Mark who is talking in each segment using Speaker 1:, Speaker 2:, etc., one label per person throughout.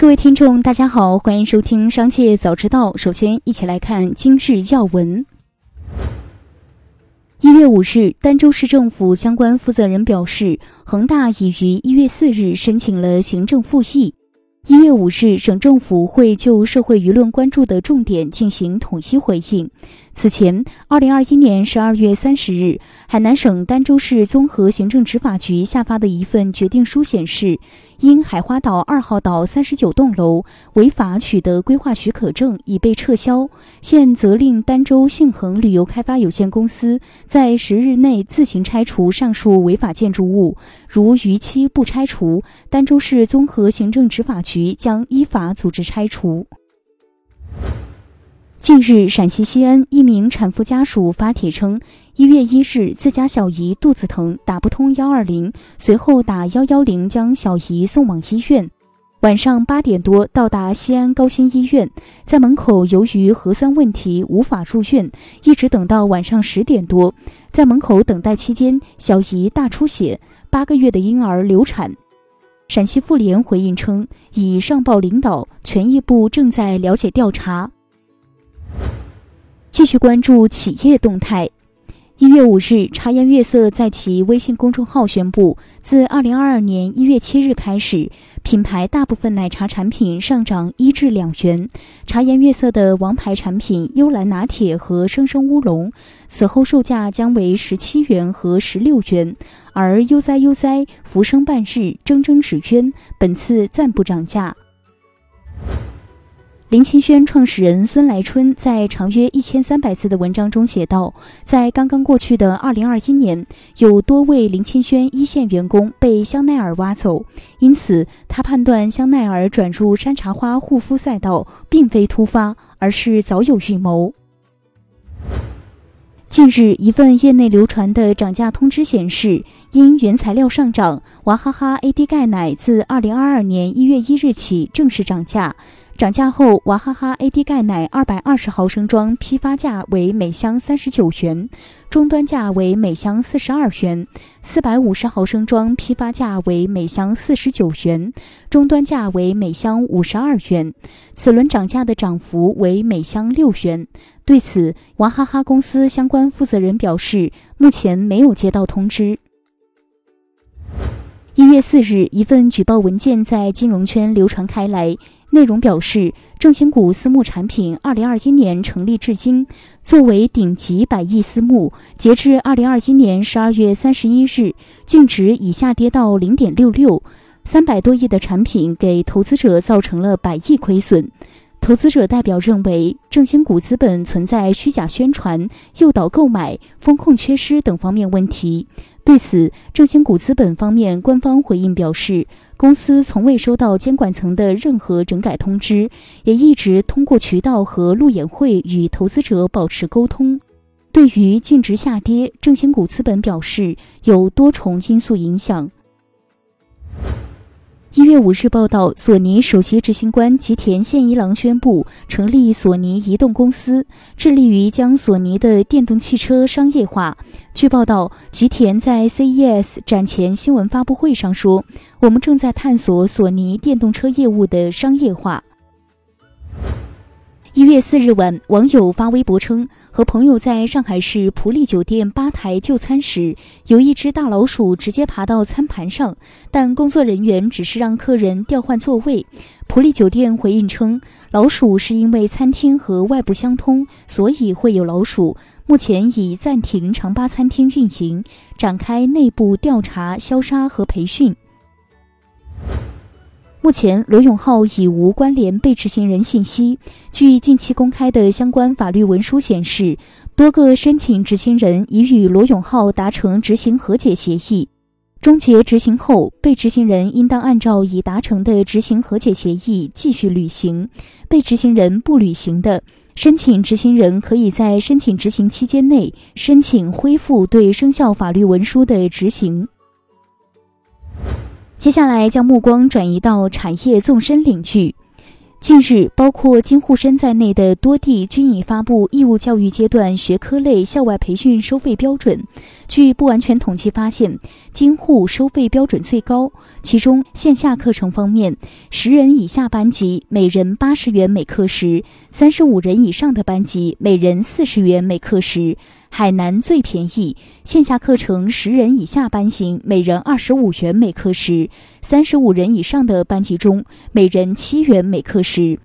Speaker 1: 各位听众，大家好，欢迎收听《商界早知道》。首先，一起来看今日要闻。一月五日，儋州市政府相关负责人表示，恒大已于一月四日申请了行政复议。一月五日，省政府会就社会舆论关注的重点进行统一回应。此前，二零二一年十二月三十日，海南省儋州市综合行政执法局下发的一份决定书显示，因海花岛二号岛三十九栋楼违法取得规划许可证已被撤销，现责令儋州信恒旅游开发有限公司在十日内自行拆除上述违法建筑物，如逾期不拆除，儋州市综合行政执法局将依法组织拆除。近日，陕西西安一名产妇家属发帖称，一月一日自家小姨肚子疼，打不通幺二零，随后打幺幺零将小姨送往医院。晚上八点多到达西安高新医院，在门口由于核酸问题无法入院，一直等到晚上十点多。在门口等待期间，小姨大出血，八个月的婴儿流产。陕西妇联回应称，已上报领导，权益部正在了解调查。继续关注企业动态。一月五日，茶颜悦色在其微信公众号宣布，自二零二二年一月七日开始，品牌大部分奶茶产品上涨一至两元。茶颜悦色的王牌产品幽兰拿铁和生生乌龙，此后售价将为十七元和十六元。而悠哉悠哉、浮生半日、铮铮纸鸢本次暂不涨价。林清轩创始人孙来春在长约一千三百字的文章中写道，在刚刚过去的二零二一年，有多位林清轩一线员工被香奈儿挖走，因此他判断香奈儿转入山茶花护肤赛道并非突发，而是早有预谋。近日，一份业内流传的涨价通知显示，因原材料上涨，娃哈哈 AD 钙奶自二零二二年一月一日起正式涨价。涨价后，娃哈哈 AD 钙奶二百二十毫升装批发价为每箱三十九元，终端价为每箱四十二元；四百五十毫升装批发价为每箱四十九元，终端价为每箱五十二元。此轮涨价的涨幅为每箱六元。对此，娃哈哈公司相关负责人表示，目前没有接到通知。一月四日，一份举报文件在金融圈流传开来。内容表示，正兴股私募产品二零二一年成立至今，作为顶级百亿私募，截至二零二一年十二月三十一日，净值已下跌到零点六六，三百多亿的产品给投资者造成了百亿亏损。投资者代表认为，正兴股资本存在虚假宣传、诱导购买、风控缺失等方面问题。对此，正新股资本方面官方回应表示，公司从未收到监管层的任何整改通知，也一直通过渠道和路演会与投资者保持沟通。对于净值下跌，正新股资本表示有多重因素影响。一月五日报道，索尼首席执行官吉田宪一郎宣布成立索尼移动公司，致力于将索尼的电动汽车商业化。据报道，吉田在 CES 展前新闻发布会上说：“我们正在探索索尼电动车业务的商业化。”一月四日晚，网友发微博称，和朋友在上海市普利酒店吧台就餐时，有一只大老鼠直接爬到餐盘上，但工作人员只是让客人调换座位。普利酒店回应称，老鼠是因为餐厅和外部相通，所以会有老鼠。目前已暂停长吧餐厅运营，展开内部调查、消杀和培训。目前，罗永浩已无关联被执行人信息。据近期公开的相关法律文书显示，多个申请执行人已与罗永浩达成执行和解协议。终结执行后，被执行人应当按照已达成的执行和解协议继续履行。被执行人不履行的，申请执行人可以在申请执行期间内申请恢复对生效法律文书的执行。接下来将目光转移到产业纵深领域。近日，包括京沪深在内的多地均已发布义务教育阶段学科类校外培训收费标准。据不完全统计发现，京沪收费标准最高。其中，线下课程方面，十人以下班级每人八十元每课时，三十五人以上的班级每人四十元每课时。海南最便宜，线下课程十人以下班型每人二十五元每课时，三十五人以上的班级中每人七元每课时。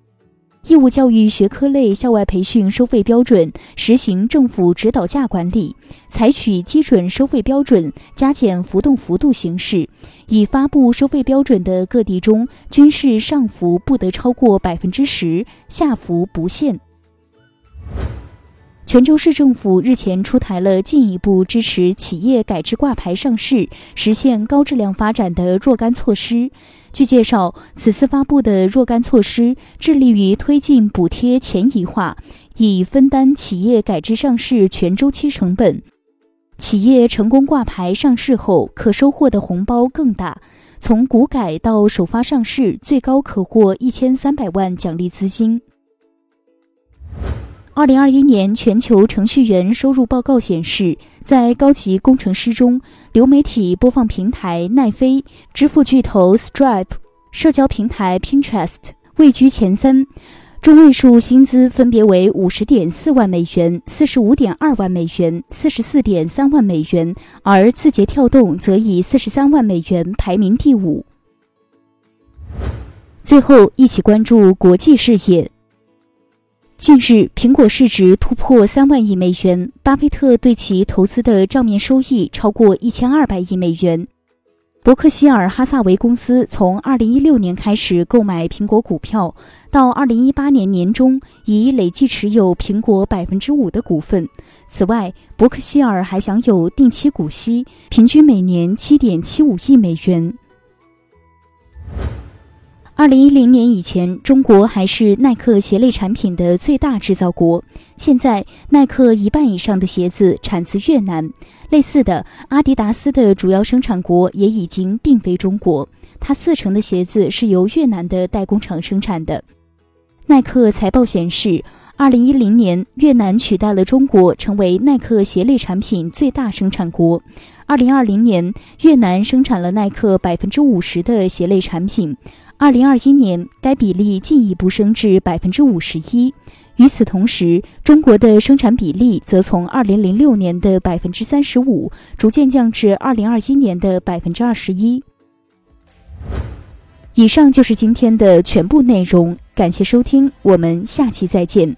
Speaker 1: 义务教育学科类校外培训收费标准实行政府指导价管理，采取基准收费标准加减浮动幅度形式，已发布收费标准的各地中，均是上浮不得超过百分之十，下浮不限。泉州市政府日前出台了进一步支持企业改制挂牌上市、实现高质量发展的若干措施。据介绍，此次发布的若干措施致力于推进补贴前移化，以分担企业改制上市全周期成本。企业成功挂牌上市后，可收获的红包更大，从股改到首发上市，最高可获一千三百万奖励资金。二零二一年全球程序员收入报告显示，在高级工程师中，流媒体播放平台奈飞、支付巨头 Stripe、社交平台 Pinterest 位居前三，中位数薪资分别为五十点四万美元、四十五点二万美元、四十四点三万美元，而字节跳动则以四十三万美元排名第五。最后，一起关注国际视野。近日，苹果市值突破三万亿美元，巴菲特对其投资的账面收益超过一千二百亿美元。伯克希尔哈萨维公司从二零一六年开始购买苹果股票，到二零一八年年中已累计持有苹果百分之五的股份。此外，伯克希尔还享有定期股息，平均每年七点七五亿美元。二零一零年以前，中国还是耐克鞋类产品的最大制造国。现在，耐克一半以上的鞋子产自越南。类似的，阿迪达斯的主要生产国也已经并非中国，它四成的鞋子是由越南的代工厂生产的。耐克财报显示，二零一零年，越南取代了中国成为耐克鞋类产品最大生产国。二零二零年，越南生产了耐克百分之五十的鞋类产品。二零二一年，该比例进一步升至百分之五十一。与此同时，中国的生产比例则从二零零六年的百分之三十五，逐渐降至二零二一年的百分之二十一。以上就是今天的全部内容，感谢收听，我们下期再见。